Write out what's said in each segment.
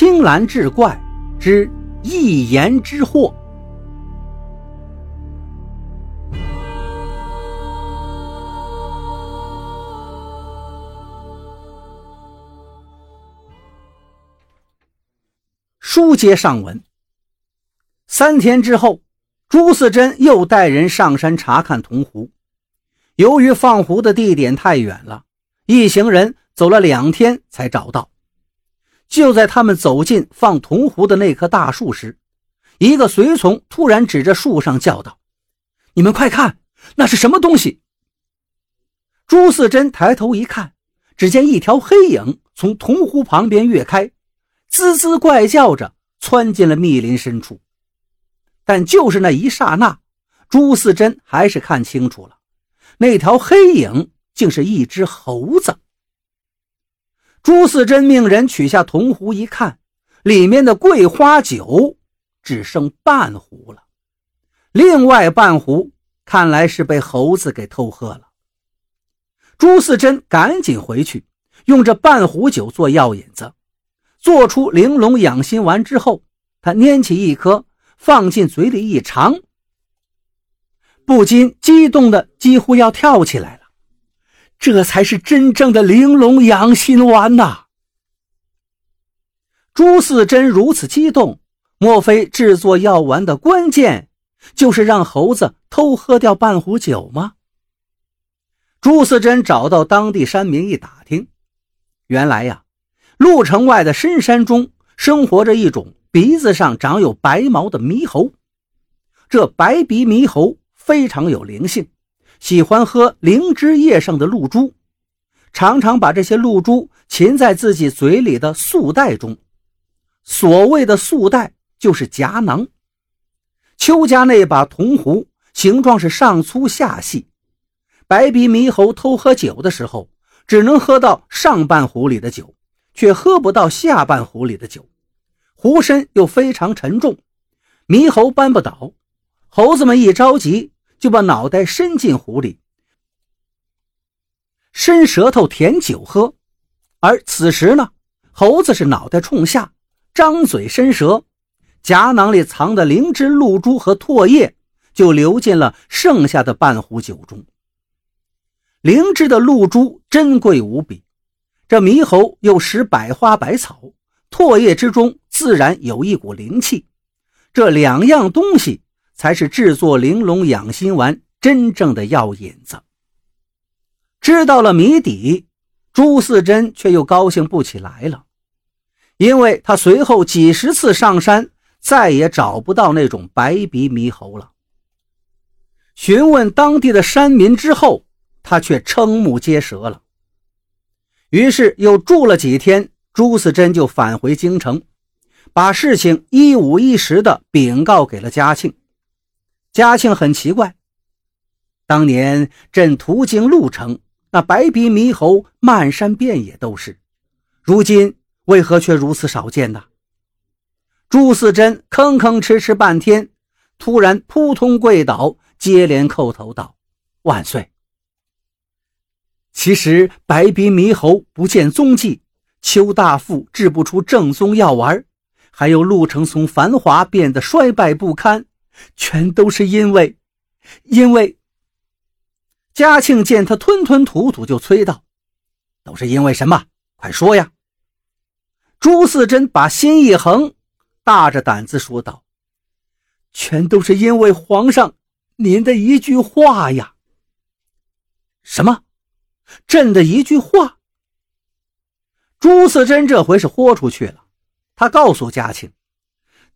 青蓝志怪之一言之祸。书接上文，三天之后，朱四珍又带人上山查看铜壶。由于放壶的地点太远了，一行人走了两天才找到。就在他们走进放铜壶的那棵大树时，一个随从突然指着树上叫道：“你们快看，那是什么东西？”朱四珍抬头一看，只见一条黑影从铜壶旁边跃开。滋滋怪叫着窜进了密林深处，但就是那一刹那，朱四珍还是看清楚了，那条黑影竟是一只猴子。朱四珍命人取下铜壶一看，里面的桂花酒只剩半壶了，另外半壶看来是被猴子给偷喝了。朱四珍赶紧回去，用这半壶酒做药引子。做出玲珑养心丸之后，他拈起一颗放进嘴里一尝，不禁激动的几乎要跳起来。这才是真正的玲珑养心丸呐！朱四珍如此激动，莫非制作药丸的关键就是让猴子偷喝掉半壶酒吗？朱四珍找到当地山民一打听，原来呀。鹿城外的深山中，生活着一种鼻子上长有白毛的猕猴。这白鼻猕猴非常有灵性，喜欢喝灵芝叶上的露珠，常常把这些露珠噙在自己嘴里的素袋中。所谓的素袋，就是夹囊。邱家那把铜壶形状是上粗下细，白鼻猕猴偷喝酒的时候，只能喝到上半壶里的酒。却喝不到下半壶里的酒，壶身又非常沉重，猕猴搬不倒。猴子们一着急，就把脑袋伸进壶里，伸舌头舔酒喝。而此时呢，猴子是脑袋冲下，张嘴伸舌，夹囊里藏的灵芝露珠和唾液就流进了剩下的半壶酒中。灵芝的露珠珍贵无比。这猕猴又食百花百草，唾液之中自然有一股灵气，这两样东西才是制作玲珑养心丸真正的药引子。知道了谜底，朱四珍却又高兴不起来了，因为他随后几十次上山，再也找不到那种白鼻猕猴了。询问当地的山民之后，他却瞠目结舌了。于是又住了几天，朱四珍就返回京城，把事情一五一十的禀告给了嘉庆。嘉庆很奇怪，当年朕途经鹿城，那白鼻猕猴漫山遍野都是，如今为何却如此少见呢？朱四珍吭吭哧哧半天，突然扑通跪倒，接连叩头道：“万岁！”其实白鼻猕猴不见踪迹，邱大富制不出正宗药丸，还有陆城从繁华变得衰败不堪，全都是因为……因为……嘉庆见他吞吞吐吐，就催道：“都是因为什么？快说呀！”朱四珍把心一横，大着胆子说道：“全都是因为皇上您的一句话呀！”什么？朕的一句话，朱四珍这回是豁出去了。他告诉嘉庆，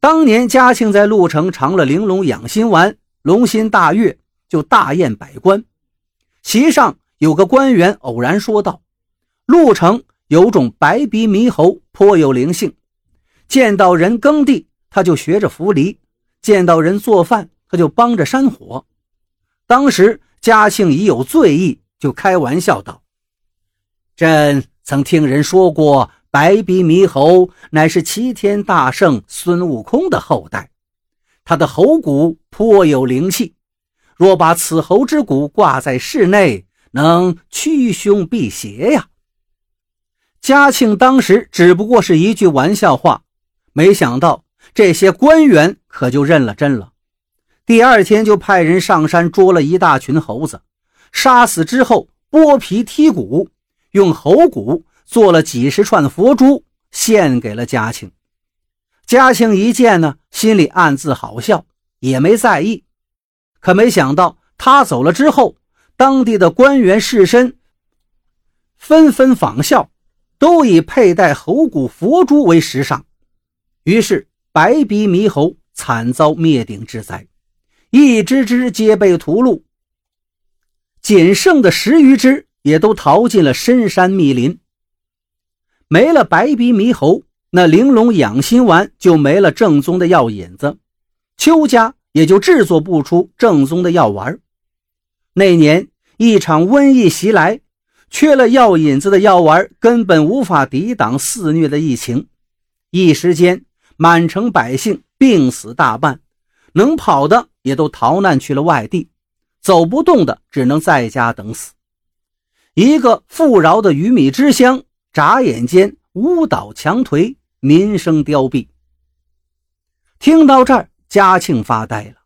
当年嘉庆在潞城尝了玲珑养心丸，龙心大悦，就大宴百官。席上有个官员偶然说道：“潞城有种白鼻猕猴，颇有灵性。见到人耕地，他就学着扶犁；见到人做饭，他就帮着扇火。”当时嘉庆已有醉意。就开玩笑道：“朕曾听人说过，白鼻猕猴乃是齐天大圣孙悟空的后代，他的喉骨颇有灵气。若把此猴之骨挂在室内，能驱凶避邪呀。”嘉庆当时只不过是一句玩笑话，没想到这些官员可就认了真了。第二天就派人上山捉了一大群猴子，杀死之后剥皮剔骨，用猴骨做了几十串佛珠，献给了嘉庆。嘉庆一见呢，心里暗自好笑，也没在意。可没想到他走了之后，当地的官员士绅纷纷仿效，都以佩戴猴骨佛珠为时尚，于是白鼻猕猴惨遭灭顶之灾。一只只皆被屠戮，仅剩的十余只也都逃进了深山密林。没了白鼻猕猴，那玲珑养心丸就没了正宗的药引子，邱家也就制作不出正宗的药丸。那年一场瘟疫袭来，缺了药引子的药丸根本无法抵挡肆虐的疫情，一时间满城百姓病死大半，能跑的。也都逃难去了外地，走不动的只能在家等死。一个富饶的鱼米之乡，眨眼间屋倒墙颓，民生凋敝。听到这儿，嘉庆发呆了。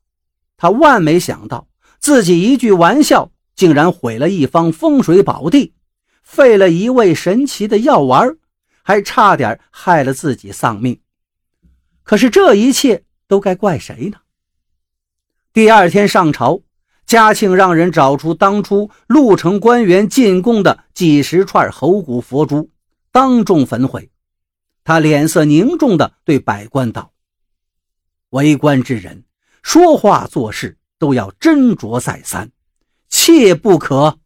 他万没想到，自己一句玩笑，竟然毁了一方风水宝地，废了一味神奇的药丸，还差点害了自己丧命。可是这一切都该怪谁呢？第二天上朝，嘉庆让人找出当初鹿城官员进贡的几十串猴骨佛珠，当众焚毁。他脸色凝重地对百官道：“为官之人，说话做事都要斟酌再三，切不可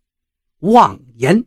妄言。”